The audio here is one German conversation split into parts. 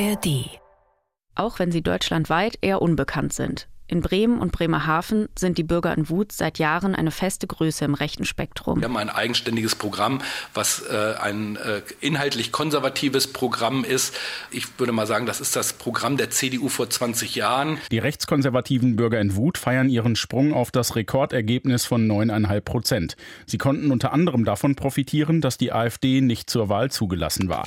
ARD. Auch wenn sie deutschlandweit eher unbekannt sind. In Bremen und Bremerhaven sind die Bürger in Wut seit Jahren eine feste Größe im rechten Spektrum. Wir haben ein eigenständiges Programm, was äh, ein äh, inhaltlich konservatives Programm ist. Ich würde mal sagen, das ist das Programm der CDU vor 20 Jahren. Die rechtskonservativen Bürger in Wut feiern ihren Sprung auf das Rekordergebnis von 9,5 Prozent. Sie konnten unter anderem davon profitieren, dass die AfD nicht zur Wahl zugelassen war.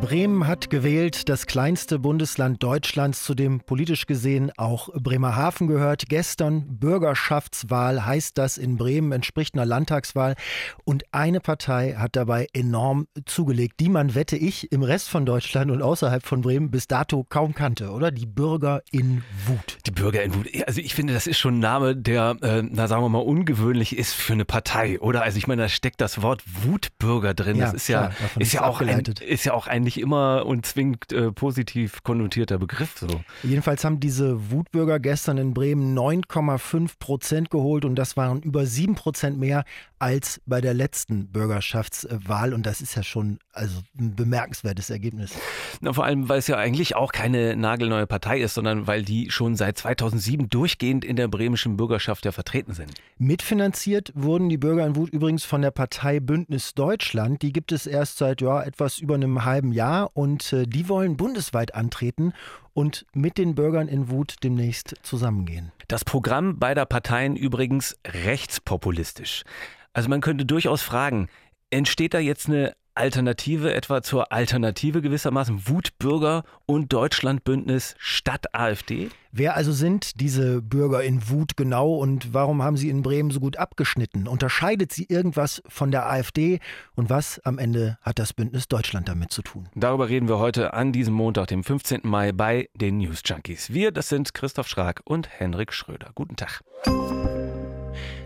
Bremen hat gewählt, das kleinste Bundesland Deutschlands, zu dem politisch gesehen auch Bremerhaven gehört. Gestern Bürgerschaftswahl heißt das in Bremen, entspricht einer Landtagswahl. Und eine Partei hat dabei enorm zugelegt, die man, wette ich, im Rest von Deutschland und außerhalb von Bremen bis dato kaum kannte, oder? Die Bürger in Wut. Die Bürger in Wut. Also ich finde, das ist schon ein Name, der, äh, na sagen wir mal, ungewöhnlich ist für eine Partei, oder? Also ich meine, da steckt das Wort Wutbürger drin. Ja, das ist ja, klar, ist ja auch ein, ist ja auch ein nicht immer und zwingend äh, positiv konnotierter Begriff. So. Jedenfalls haben diese Wutbürger gestern in Bremen 9,5 Prozent geholt und das waren über 7 Prozent mehr als bei der letzten Bürgerschaftswahl und das ist ja schon also ein bemerkenswertes Ergebnis. Na, vor allem, weil es ja eigentlich auch keine nagelneue Partei ist, sondern weil die schon seit 2007 durchgehend in der bremischen Bürgerschaft ja vertreten sind. Mitfinanziert wurden die Bürger in Wut übrigens von der Partei Bündnis Deutschland. Die gibt es erst seit ja, etwas über einem halben Jahr und äh, die wollen bundesweit antreten und mit den Bürgern in Wut demnächst zusammengehen. Das Programm beider Parteien übrigens rechtspopulistisch. Also man könnte durchaus fragen, entsteht da jetzt eine Alternative etwa zur Alternative gewissermaßen Wutbürger und Deutschlandbündnis statt AfD? Wer also sind diese Bürger in Wut genau und warum haben sie in Bremen so gut abgeschnitten? Unterscheidet sie irgendwas von der AfD und was am Ende hat das Bündnis Deutschland damit zu tun? Darüber reden wir heute an diesem Montag, dem 15. Mai bei den News Junkies. Wir, das sind Christoph Schrag und Henrik Schröder. Guten Tag.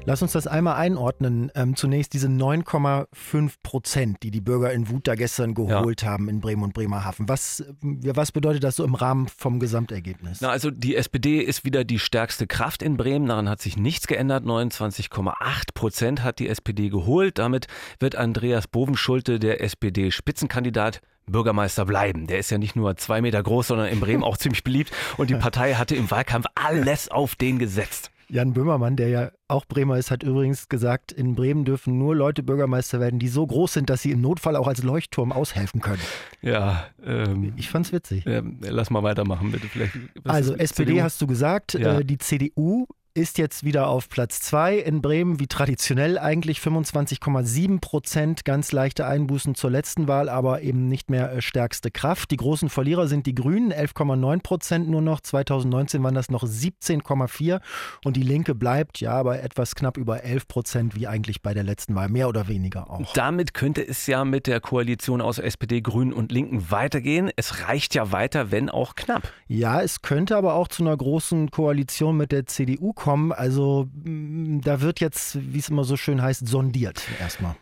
Lass uns das einmal einordnen. Ähm, zunächst diese 9,5 Prozent, die die Bürger in Wut da gestern geholt ja. haben in Bremen und Bremerhaven. Was, was bedeutet das so im Rahmen vom Gesamtergebnis? Na, also die SPD ist wieder die stärkste Kraft in Bremen. Daran hat sich nichts geändert. 29,8 Prozent hat die SPD geholt. Damit wird Andreas Bovenschulte, der SPD-Spitzenkandidat, Bürgermeister bleiben. Der ist ja nicht nur zwei Meter groß, sondern in Bremen auch ziemlich beliebt. Und die Partei hatte im Wahlkampf alles auf den gesetzt. Jan Böhmermann, der ja auch Bremer ist, hat übrigens gesagt, in Bremen dürfen nur Leute Bürgermeister werden, die so groß sind, dass sie im Notfall auch als Leuchtturm aushelfen können. Ja, ähm, ich fand's witzig. Äh, lass mal weitermachen, bitte. Vielleicht, also SPD CDU? hast du gesagt, ja. äh, die CDU ist jetzt wieder auf Platz 2 in Bremen, wie traditionell eigentlich 25,7 Prozent, ganz leichte Einbußen zur letzten Wahl, aber eben nicht mehr äh, stärkste Kraft. Die großen Verlierer sind die Grünen, 11,9 Prozent nur noch. 2019 waren das noch 17,4 und die Linke bleibt ja bei etwas knapp über 11 Prozent, wie eigentlich bei der letzten Wahl, mehr oder weniger auch. Damit könnte es ja mit der Koalition aus SPD, Grünen und Linken weitergehen. Es reicht ja weiter, wenn auch knapp. Ja, es könnte aber auch zu einer großen Koalition mit der CDU kommen kommen. Also mm, da wird jetzt, wie es immer so schön heißt, sondiert erstmal.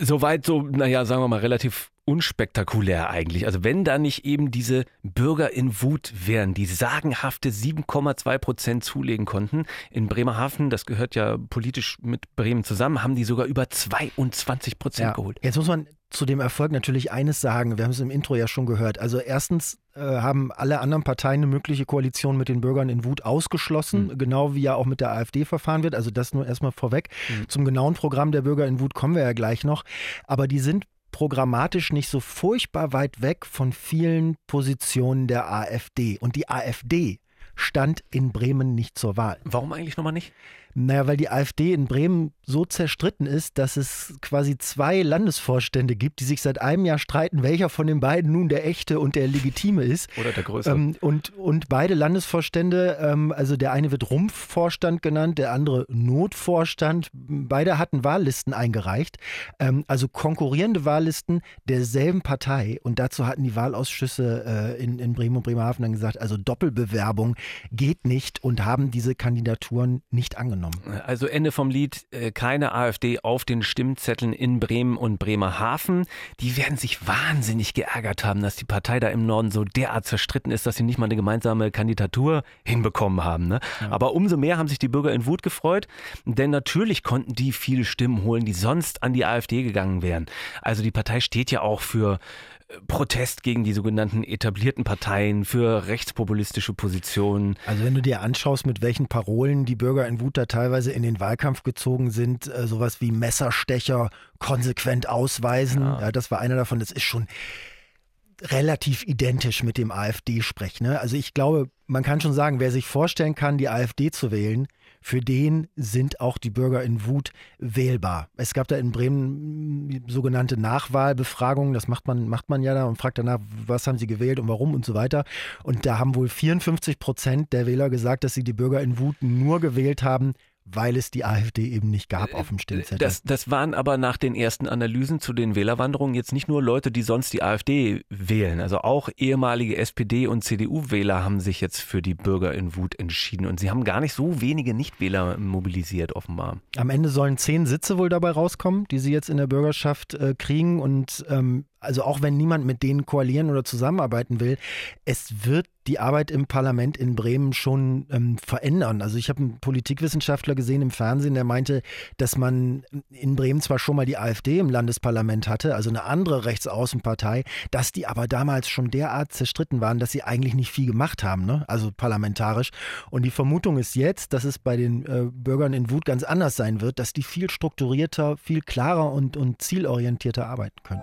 Soweit so, naja, sagen wir mal, relativ unspektakulär eigentlich. Also wenn da nicht eben diese Bürger in Wut wären, die sagenhafte 7,2 Prozent zulegen konnten. In Bremerhaven, das gehört ja politisch mit Bremen zusammen, haben die sogar über 22 Prozent ja. geholt. Jetzt muss man zu dem Erfolg natürlich eines sagen. Wir haben es im Intro ja schon gehört. Also erstens äh, haben alle anderen Parteien eine mögliche Koalition mit den Bürgern in Wut ausgeschlossen, mhm. genau wie ja auch mit der AfD verfahren wird. Also das nur erstmal vorweg. Mhm. Zum genauen Programm der Bürger in Wut kommen wir ja gleich noch. Aber die sind programmatisch nicht so furchtbar weit weg von vielen Positionen der AfD. Und die AfD stand in Bremen nicht zur Wahl. Warum eigentlich nochmal nicht? Naja, weil die AfD in Bremen so zerstritten ist, dass es quasi zwei Landesvorstände gibt, die sich seit einem Jahr streiten, welcher von den beiden nun der echte und der legitime ist. Oder der größere. Ähm, und, und beide Landesvorstände, ähm, also der eine wird Rumpfvorstand genannt, der andere Notvorstand, beide hatten Wahllisten eingereicht. Ähm, also konkurrierende Wahllisten derselben Partei. Und dazu hatten die Wahlausschüsse äh, in, in Bremen und Bremerhaven dann gesagt, also Doppelbewerbung geht nicht und haben diese Kandidaturen nicht angenommen genommen. Also Ende vom Lied, äh, keine AfD auf den Stimmzetteln in Bremen und Bremerhaven. Die werden sich wahnsinnig geärgert haben, dass die Partei da im Norden so derart zerstritten ist, dass sie nicht mal eine gemeinsame Kandidatur hinbekommen haben. Ne? Ja. Aber umso mehr haben sich die Bürger in Wut gefreut, denn natürlich konnten die viele Stimmen holen, die sonst an die AfD gegangen wären. Also die Partei steht ja auch für Protest gegen die sogenannten etablierten Parteien, für rechtspopulistische Positionen. Also wenn du dir anschaust, mit welchen Parolen die Bürger in Wut da teilweise in den Wahlkampf gezogen sind, äh, sowas wie Messerstecher konsequent ausweisen, ja. ja. das war einer davon, das ist schon relativ identisch mit dem AfD-Sprech. Ne? Also ich glaube, man kann schon sagen, wer sich vorstellen kann, die AfD zu wählen, für den sind auch die Bürger in Wut wählbar. Es gab da in Bremen sogenannte Nachwahlbefragungen, das macht man, macht man ja da und fragt danach, was haben sie gewählt und warum und so weiter. Und da haben wohl 54 Prozent der Wähler gesagt, dass sie die Bürger in Wut nur gewählt haben, weil es die AfD eben nicht gab auf dem Stimmzettel. Das, das waren aber nach den ersten Analysen zu den Wählerwanderungen jetzt nicht nur Leute, die sonst die AfD wählen. Also auch ehemalige SPD- und CDU-Wähler haben sich jetzt für die Bürger in Wut entschieden. Und sie haben gar nicht so wenige Nichtwähler mobilisiert, offenbar. Am Ende sollen zehn Sitze wohl dabei rauskommen, die sie jetzt in der Bürgerschaft äh, kriegen. Und ähm, also auch wenn niemand mit denen koalieren oder zusammenarbeiten will, es wird die Arbeit im Parlament in Bremen schon ähm, verändern. Also ich habe einen Politikwissenschaftler gesehen im Fernsehen, der meinte, dass man in Bremen zwar schon mal die AfD im Landesparlament hatte, also eine andere Rechtsaußenpartei, dass die aber damals schon derart zerstritten waren, dass sie eigentlich nicht viel gemacht haben, ne? also parlamentarisch. Und die Vermutung ist jetzt, dass es bei den äh, Bürgern in Wut ganz anders sein wird, dass die viel strukturierter, viel klarer und, und zielorientierter arbeiten können.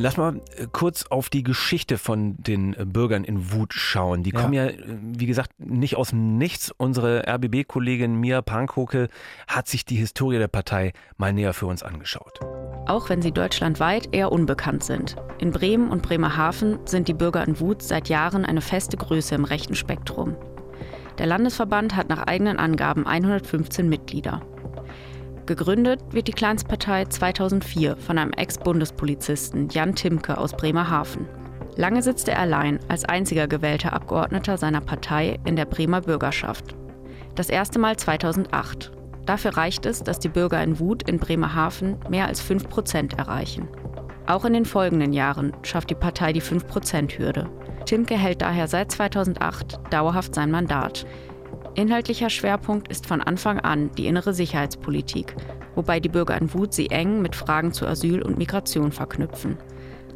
Lass mal äh, kurz auf die Geschichte von den äh, Bürgern in Wut schauen. Die ja. kommen ja, äh, wie gesagt, nicht aus dem Nichts. Unsere RBB-Kollegin Mia Pankoke hat sich die Historie der Partei mal näher für uns angeschaut. Auch wenn sie deutschlandweit eher unbekannt sind. In Bremen und Bremerhaven sind die Bürger in Wut seit Jahren eine feste Größe im rechten Spektrum. Der Landesverband hat nach eigenen Angaben 115 Mitglieder. Gegründet wird die Kleinstpartei 2004 von einem Ex-Bundespolizisten Jan Timke aus Bremerhaven. Lange sitzt er allein als einziger gewählter Abgeordneter seiner Partei in der Bremer Bürgerschaft. Das erste Mal 2008. Dafür reicht es, dass die Bürger in Wut in Bremerhaven mehr als 5 Prozent erreichen. Auch in den folgenden Jahren schafft die Partei die 5-Prozent-Hürde. Timke hält daher seit 2008 dauerhaft sein Mandat. Inhaltlicher Schwerpunkt ist von Anfang an die innere Sicherheitspolitik, wobei die Bürger in Wut sie eng mit Fragen zu Asyl und Migration verknüpfen.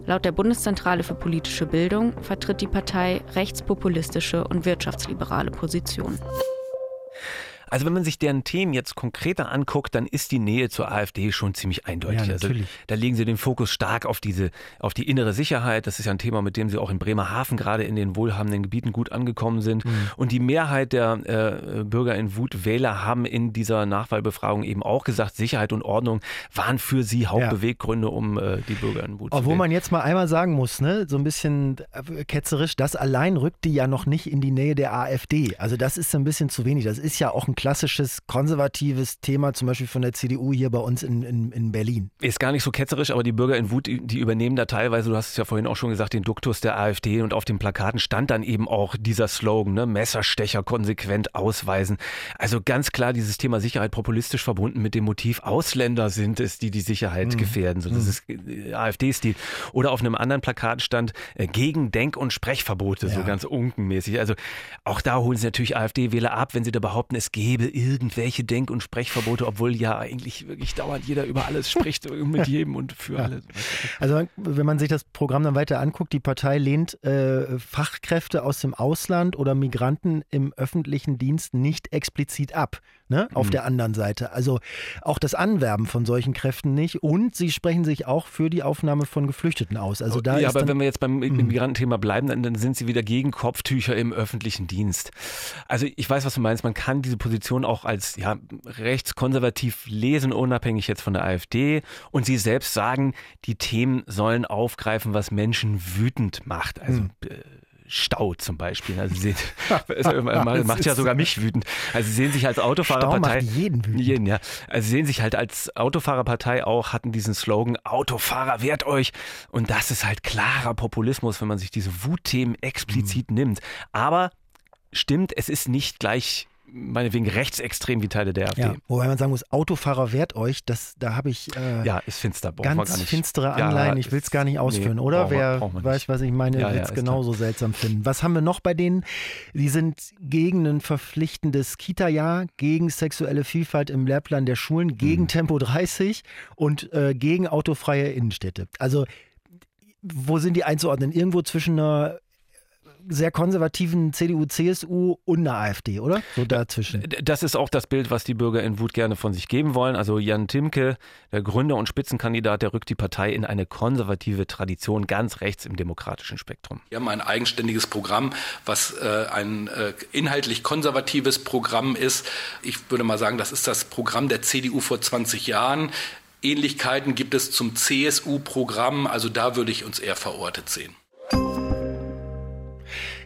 Laut der Bundeszentrale für politische Bildung vertritt die Partei rechtspopulistische und wirtschaftsliberale Positionen. Also wenn man sich deren Themen jetzt konkreter anguckt, dann ist die Nähe zur AfD schon ziemlich eindeutig. Ja, also da legen sie den Fokus stark auf diese, auf die innere Sicherheit. Das ist ja ein Thema, mit dem sie auch in Bremerhaven gerade in den wohlhabenden Gebieten gut angekommen sind. Mhm. Und die Mehrheit der äh, Bürger in Wut, Wähler, haben in dieser Nachwahlbefragung eben auch gesagt, Sicherheit und Ordnung waren für sie Hauptbeweggründe, um äh, die Bürger in Wut Obwohl zu wählen. man jetzt mal einmal sagen muss, ne, so ein bisschen äh, ketzerisch, das allein rückt die ja noch nicht in die Nähe der AfD. Also das ist ein bisschen zu wenig. Das ist ja auch ein klassisches konservatives Thema, zum Beispiel von der CDU hier bei uns in, in, in Berlin. Ist gar nicht so ketzerisch, aber die Bürger in Wut, die übernehmen da teilweise, du hast es ja vorhin auch schon gesagt, den Duktus der AfD und auf den Plakaten stand dann eben auch dieser Slogan, ne? Messerstecher konsequent ausweisen. Also ganz klar dieses Thema Sicherheit populistisch verbunden mit dem Motiv, Ausländer sind es, die die Sicherheit mhm. gefährden. So, das mhm. ist äh, AfD-Stil. Oder auf einem anderen Plakat stand äh, gegen Denk- und Sprechverbote, ja. so ganz unkenmäßig. Also auch da holen sie natürlich AfD-Wähler ab, wenn sie da behaupten, es gebe irgendwelche Denk- und Sprechverbote, obwohl ja eigentlich wirklich dauernd jeder über alles spricht, mit jedem und für ja. alle. Also wenn man sich das Programm dann weiter anguckt, die Partei lehnt äh, Fachkräfte aus dem Ausland oder Migranten im öffentlichen Dienst nicht explizit ab ne, auf mhm. der anderen Seite. Also auch das Anwerben von solchen Kräften nicht. Und sie sprechen sich auch für die Aufnahme von Geflüchteten aus. Also da ja, aber wenn wir jetzt beim mhm. Migrantenthema bleiben, dann, dann sind sie wieder gegen Kopftücher im öffentlichen Dienst. Also ich weiß, was du meinst. Man kann diese Position auch als ja, rechtskonservativ lesen, unabhängig jetzt von der AfD. Und sie selbst sagen, die Themen sollen aufgreifen, was Menschen wütend macht. Also mhm. Stau zum Beispiel. Also sie sehen, macht ja sogar mich wütend. Also sie sehen sich als Autofahrerpartei. Stau macht jeden wütend. Jeden, ja. Also sie sehen sich halt als Autofahrerpartei auch, hatten diesen Slogan, Autofahrer wehrt euch. Und das ist halt klarer Populismus, wenn man sich diese Wutthemen explizit mhm. nimmt. Aber stimmt, es ist nicht gleich meinetwegen rechtsextrem wie Teile der AfD. Ja, wobei man sagen muss, Autofahrer wehrt euch, das, da habe ich äh, ja, ist finster, ganz finstere Anleihen, ja, ich will es gar nicht ausführen, nee, oder? Wer weiß, was ich meine, ja, wird es ja, genauso klar. seltsam finden. Was haben wir noch bei denen? Die sind gegen ein verpflichtendes Kita-Jahr, gegen sexuelle Vielfalt im Lehrplan der Schulen, gegen mhm. Tempo 30 und äh, gegen autofreie Innenstädte. Also wo sind die einzuordnen? Irgendwo zwischen einer sehr konservativen CDU, CSU und eine AfD, oder? So dazwischen. Das ist auch das Bild, was die Bürger in Wut gerne von sich geben wollen. Also Jan Timke, der Gründer und Spitzenkandidat, der rückt die Partei in eine konservative Tradition ganz rechts im demokratischen Spektrum. Wir haben ein eigenständiges Programm, was äh, ein äh, inhaltlich konservatives Programm ist. Ich würde mal sagen, das ist das Programm der CDU vor 20 Jahren. Ähnlichkeiten gibt es zum CSU-Programm, also da würde ich uns eher verortet sehen.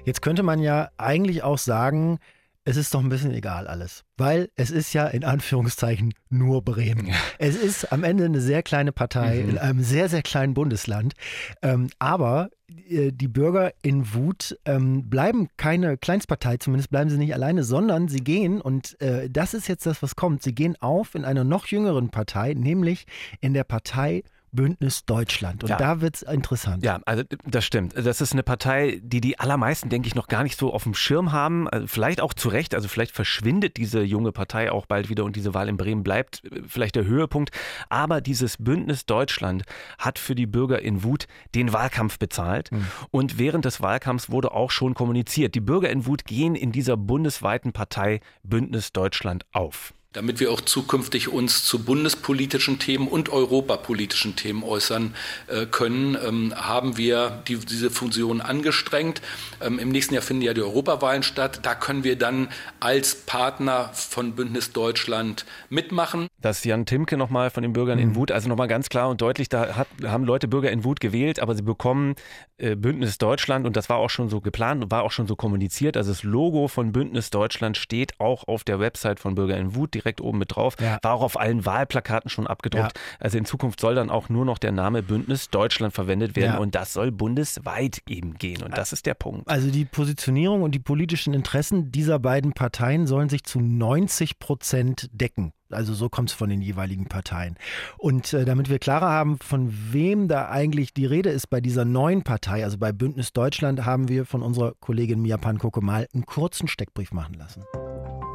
Jetzt könnte man ja eigentlich auch sagen, es ist doch ein bisschen egal alles, weil es ist ja in Anführungszeichen nur Bremen. Es ist am Ende eine sehr kleine Partei mhm. in einem sehr, sehr kleinen Bundesland. Ähm, aber äh, die Bürger in Wut ähm, bleiben keine Kleinstpartei, zumindest bleiben sie nicht alleine, sondern sie gehen, und äh, das ist jetzt das, was kommt, sie gehen auf in einer noch jüngeren Partei, nämlich in der Partei Bündnis Deutschland. Und ja. da wird es interessant. Ja, also das stimmt. Das ist eine Partei, die die allermeisten, denke ich, noch gar nicht so auf dem Schirm haben. Also vielleicht auch zu Recht. Also vielleicht verschwindet diese junge Partei auch bald wieder und diese Wahl in Bremen bleibt äh, vielleicht der Höhepunkt. Aber dieses Bündnis Deutschland hat für die Bürger in Wut den Wahlkampf bezahlt. Mhm. Und während des Wahlkampfs wurde auch schon kommuniziert, die Bürger in Wut gehen in dieser bundesweiten Partei Bündnis Deutschland auf damit wir auch zukünftig uns zu bundespolitischen Themen und europapolitischen Themen äußern äh, können, ähm, haben wir die, diese Funktion angestrengt. Ähm, Im nächsten Jahr finden ja die Europawahlen statt. Da können wir dann als Partner von Bündnis Deutschland mitmachen. Das Jan Timke nochmal von den Bürgern in mhm. Wut, also nochmal ganz klar und deutlich, da hat, haben Leute Bürger in Wut gewählt, aber sie bekommen äh, Bündnis Deutschland und das war auch schon so geplant und war auch schon so kommuniziert. Also das Logo von Bündnis Deutschland steht auch auf der Website von Bürger in Wut direkt oben mit drauf. Ja. War auch auf allen Wahlplakaten schon abgedruckt. Ja. Also in Zukunft soll dann auch nur noch der Name Bündnis Deutschland verwendet werden ja. und das soll bundesweit eben gehen. Und das ist der Punkt. Also die Positionierung und die politischen Interessen dieser beiden Parteien sollen sich zu 90 Prozent decken. Also so kommt es von den jeweiligen Parteien. Und äh, damit wir klarer haben, von wem da eigentlich die Rede ist bei dieser neuen Partei, also bei Bündnis Deutschland, haben wir von unserer Kollegin Mia Pankoko mal einen kurzen Steckbrief machen lassen.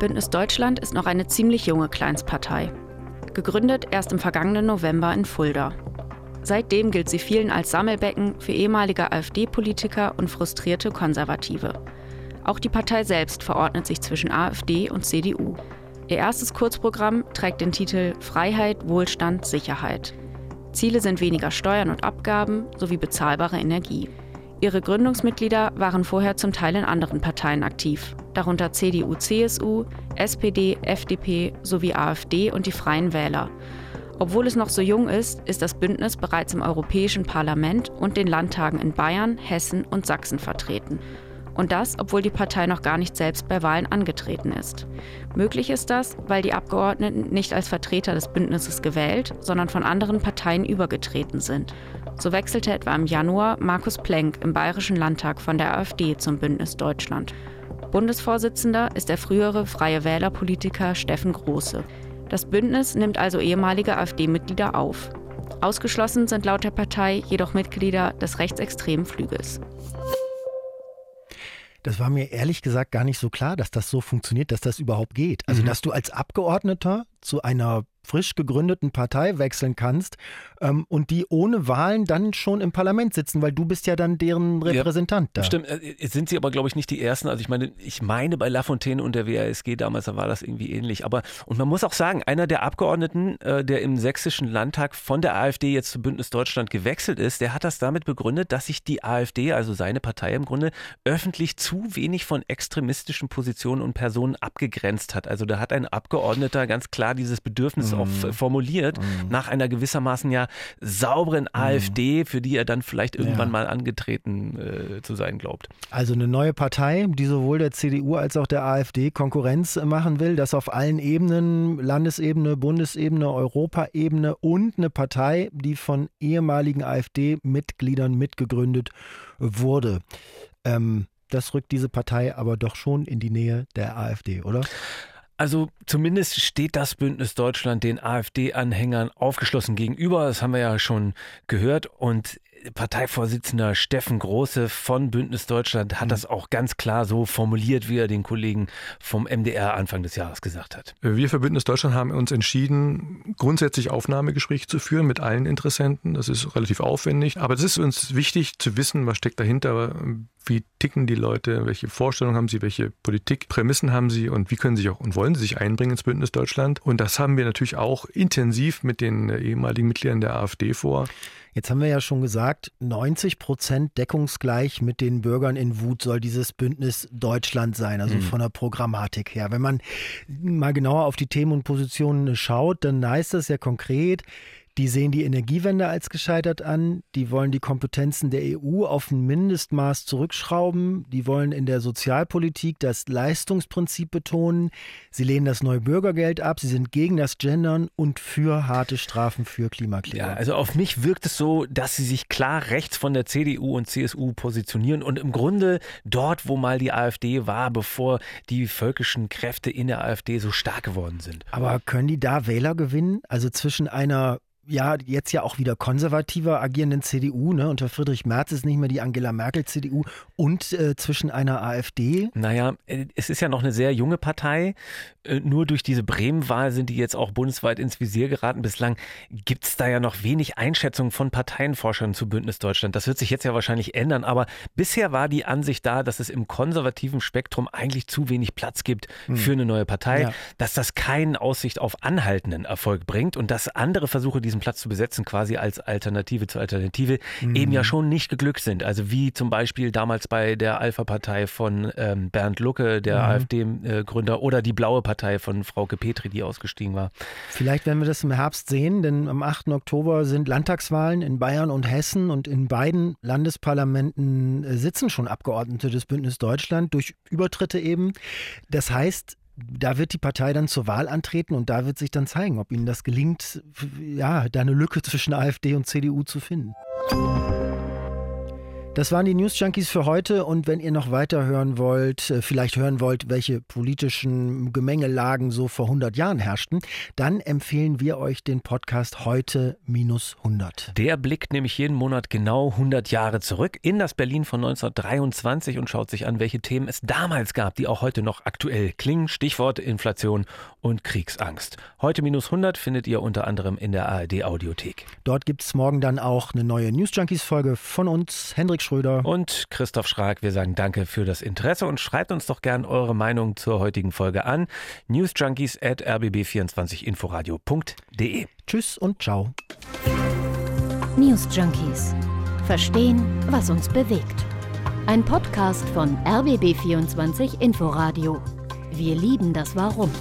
Bündnis Deutschland ist noch eine ziemlich junge Kleinstpartei. Gegründet erst im vergangenen November in Fulda. Seitdem gilt sie vielen als Sammelbecken für ehemalige AfD-Politiker und frustrierte Konservative. Auch die Partei selbst verordnet sich zwischen AfD und CDU. Ihr erstes Kurzprogramm trägt den Titel Freiheit, Wohlstand, Sicherheit. Ziele sind weniger Steuern und Abgaben sowie bezahlbare Energie. Ihre Gründungsmitglieder waren vorher zum Teil in anderen Parteien aktiv, darunter CDU, CSU, SPD, FDP sowie AfD und die Freien Wähler. Obwohl es noch so jung ist, ist das Bündnis bereits im Europäischen Parlament und den Landtagen in Bayern, Hessen und Sachsen vertreten. Und das, obwohl die Partei noch gar nicht selbst bei Wahlen angetreten ist. Möglich ist das, weil die Abgeordneten nicht als Vertreter des Bündnisses gewählt, sondern von anderen Parteien übergetreten sind. So wechselte etwa im Januar Markus Plenk im Bayerischen Landtag von der AfD zum Bündnis Deutschland. Bundesvorsitzender ist der frühere Freie Wählerpolitiker Steffen Große. Das Bündnis nimmt also ehemalige AfD-Mitglieder auf. Ausgeschlossen sind laut der Partei jedoch Mitglieder des rechtsextremen Flügels. Das war mir ehrlich gesagt gar nicht so klar, dass das so funktioniert, dass das überhaupt geht. Also, mhm. dass du als Abgeordneter zu einer frisch gegründeten Partei wechseln kannst ähm, und die ohne Wahlen dann schon im Parlament sitzen, weil du bist ja dann deren Repräsentant ja, da. Stimmt, äh, sind sie aber glaube ich nicht die Ersten. Also ich meine, ich meine bei Lafontaine und der WASG damals, da war das irgendwie ähnlich. Aber und man muss auch sagen, einer der Abgeordneten, äh, der im sächsischen Landtag von der AfD jetzt zu Bündnis Deutschland gewechselt ist, der hat das damit begründet, dass sich die AfD, also seine Partei im Grunde, öffentlich zu wenig von extremistischen Positionen und Personen abgegrenzt hat. Also da hat ein Abgeordneter ganz klar dieses Bedürfnis mhm. auf, formuliert, mhm. nach einer gewissermaßen ja sauberen mhm. AfD, für die er dann vielleicht irgendwann ja. mal angetreten äh, zu sein glaubt. Also eine neue Partei, die sowohl der CDU als auch der AfD Konkurrenz machen will, das auf allen Ebenen, Landesebene, Bundesebene, Europaebene und eine Partei, die von ehemaligen AfD-Mitgliedern mitgegründet wurde. Ähm, das rückt diese Partei aber doch schon in die Nähe der AfD, oder? Also zumindest steht das Bündnis Deutschland den AfD-Anhängern aufgeschlossen gegenüber. Das haben wir ja schon gehört. Und Parteivorsitzender Steffen Große von Bündnis Deutschland hat mhm. das auch ganz klar so formuliert, wie er den Kollegen vom MDR Anfang des Jahres gesagt hat. Wir für Bündnis Deutschland haben uns entschieden, grundsätzlich Aufnahmegespräche zu führen mit allen Interessenten. Das ist relativ aufwendig, aber es ist uns wichtig zu wissen, was steckt dahinter, wie ticken die Leute, welche Vorstellungen haben sie, welche Politikprämissen haben sie und wie können sie sich auch und wollen sie sich einbringen ins Bündnis Deutschland. Und das haben wir natürlich auch intensiv mit den ehemaligen Mitgliedern der AfD vor. Jetzt haben wir ja schon gesagt, 90 Prozent deckungsgleich mit den Bürgern in Wut soll dieses Bündnis Deutschland sein, also mhm. von der Programmatik her. Wenn man mal genauer auf die Themen und Positionen schaut, dann heißt das ja konkret, die sehen die Energiewende als gescheitert an. Die wollen die Kompetenzen der EU auf ein Mindestmaß zurückschrauben. Die wollen in der Sozialpolitik das Leistungsprinzip betonen. Sie lehnen das neue Bürgergeld ab. Sie sind gegen das Gendern und für harte Strafen für Klimakleber. Ja, also auf mich wirkt es so, dass sie sich klar rechts von der CDU und CSU positionieren und im Grunde dort, wo mal die AfD war, bevor die völkischen Kräfte in der AfD so stark geworden sind. Aber können die da Wähler gewinnen? Also zwischen einer ja jetzt ja auch wieder konservativer agierenden CDU, ne? Unter Friedrich Merz ist nicht mehr die Angela Merkel CDU und äh, zwischen einer AfD. Naja, äh, es ist ja noch eine sehr junge Partei. Äh, nur durch diese Bremen-Wahl sind die jetzt auch bundesweit ins Visier geraten. Bislang gibt es da ja noch wenig Einschätzung von Parteienforschern zu Bündnis Deutschland. Das wird sich jetzt ja wahrscheinlich ändern, aber bisher war die Ansicht da, dass es im konservativen Spektrum eigentlich zu wenig Platz gibt hm. für eine neue Partei, ja. dass das keine Aussicht auf anhaltenden Erfolg bringt und dass andere Versuche, die diesen Platz zu besetzen, quasi als Alternative zur Alternative, mhm. eben ja schon nicht geglückt sind. Also wie zum Beispiel damals bei der Alpha-Partei von ähm, Bernd Lucke, der mhm. AfD-Gründer, oder die Blaue Partei von Frauke Petri, die ausgestiegen war. Vielleicht werden wir das im Herbst sehen, denn am 8. Oktober sind Landtagswahlen in Bayern und Hessen und in beiden Landesparlamenten äh, sitzen schon Abgeordnete des Bündnis Deutschland durch Übertritte eben. Das heißt, da wird die Partei dann zur Wahl antreten und da wird sich dann zeigen, ob ihnen das gelingt, ja, da eine Lücke zwischen AfD und CDU zu finden. Das waren die News Junkies für heute und wenn ihr noch weiter hören wollt, äh, vielleicht hören wollt, welche politischen Gemengelagen so vor 100 Jahren herrschten, dann empfehlen wir euch den Podcast heute minus 100. Der blickt nämlich jeden Monat genau 100 Jahre zurück in das Berlin von 1923 und schaut sich an, welche Themen es damals gab, die auch heute noch aktuell klingen. Stichwort Inflation und Kriegsangst. Heute minus 100 findet ihr unter anderem in der ARD Audiothek. Dort gibt es morgen dann auch eine neue News Junkies Folge von uns, Hendrik Schröder und Christoph Schrag. Wir sagen danke für das Interesse und schreibt uns doch gern eure Meinung zur heutigen Folge an. newsjunkies at rbb24inforadio.de. Tschüss und ciao. News Junkies. Verstehen, was uns bewegt. Ein Podcast von RBB24 Inforadio. Wir lieben das Warum.